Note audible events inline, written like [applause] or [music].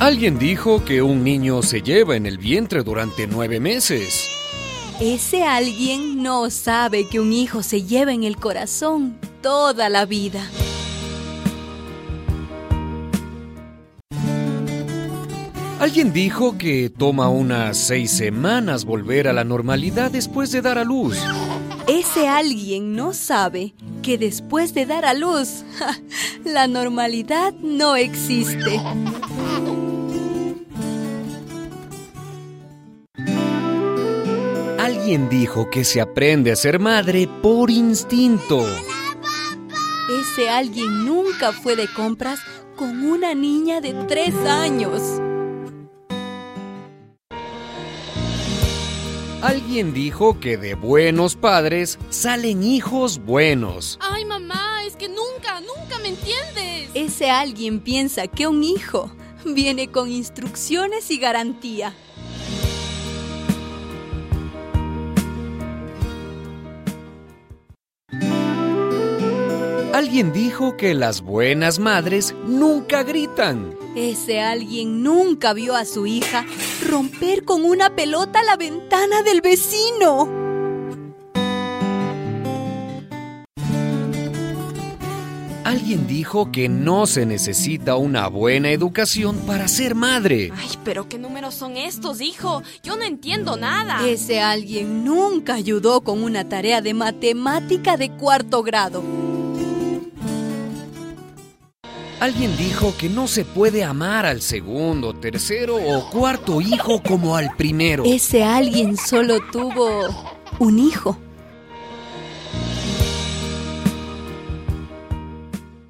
Alguien dijo que un niño se lleva en el vientre durante nueve meses. Ese alguien no sabe que un hijo se lleva en el corazón toda la vida. Alguien dijo que toma unas seis semanas volver a la normalidad después de dar a luz. Ese alguien no sabe que después de dar a luz, [laughs] la normalidad no existe. Alguien dijo que se aprende a ser madre por instinto. Ese alguien nunca fue de compras con una niña de tres años. Alguien dijo que de buenos padres salen hijos buenos. Ay, mamá, es que nunca, nunca me entiendes. Ese alguien piensa que un hijo viene con instrucciones y garantía. Alguien dijo que las buenas madres nunca gritan. Ese alguien nunca vio a su hija romper con una pelota la ventana del vecino. Alguien dijo que no se necesita una buena educación para ser madre. Ay, pero ¿qué números son estos, hijo? Yo no entiendo nada. Ese alguien nunca ayudó con una tarea de matemática de cuarto grado. Alguien dijo que no se puede amar al segundo, tercero o cuarto hijo como al primero. Ese alguien solo tuvo un hijo.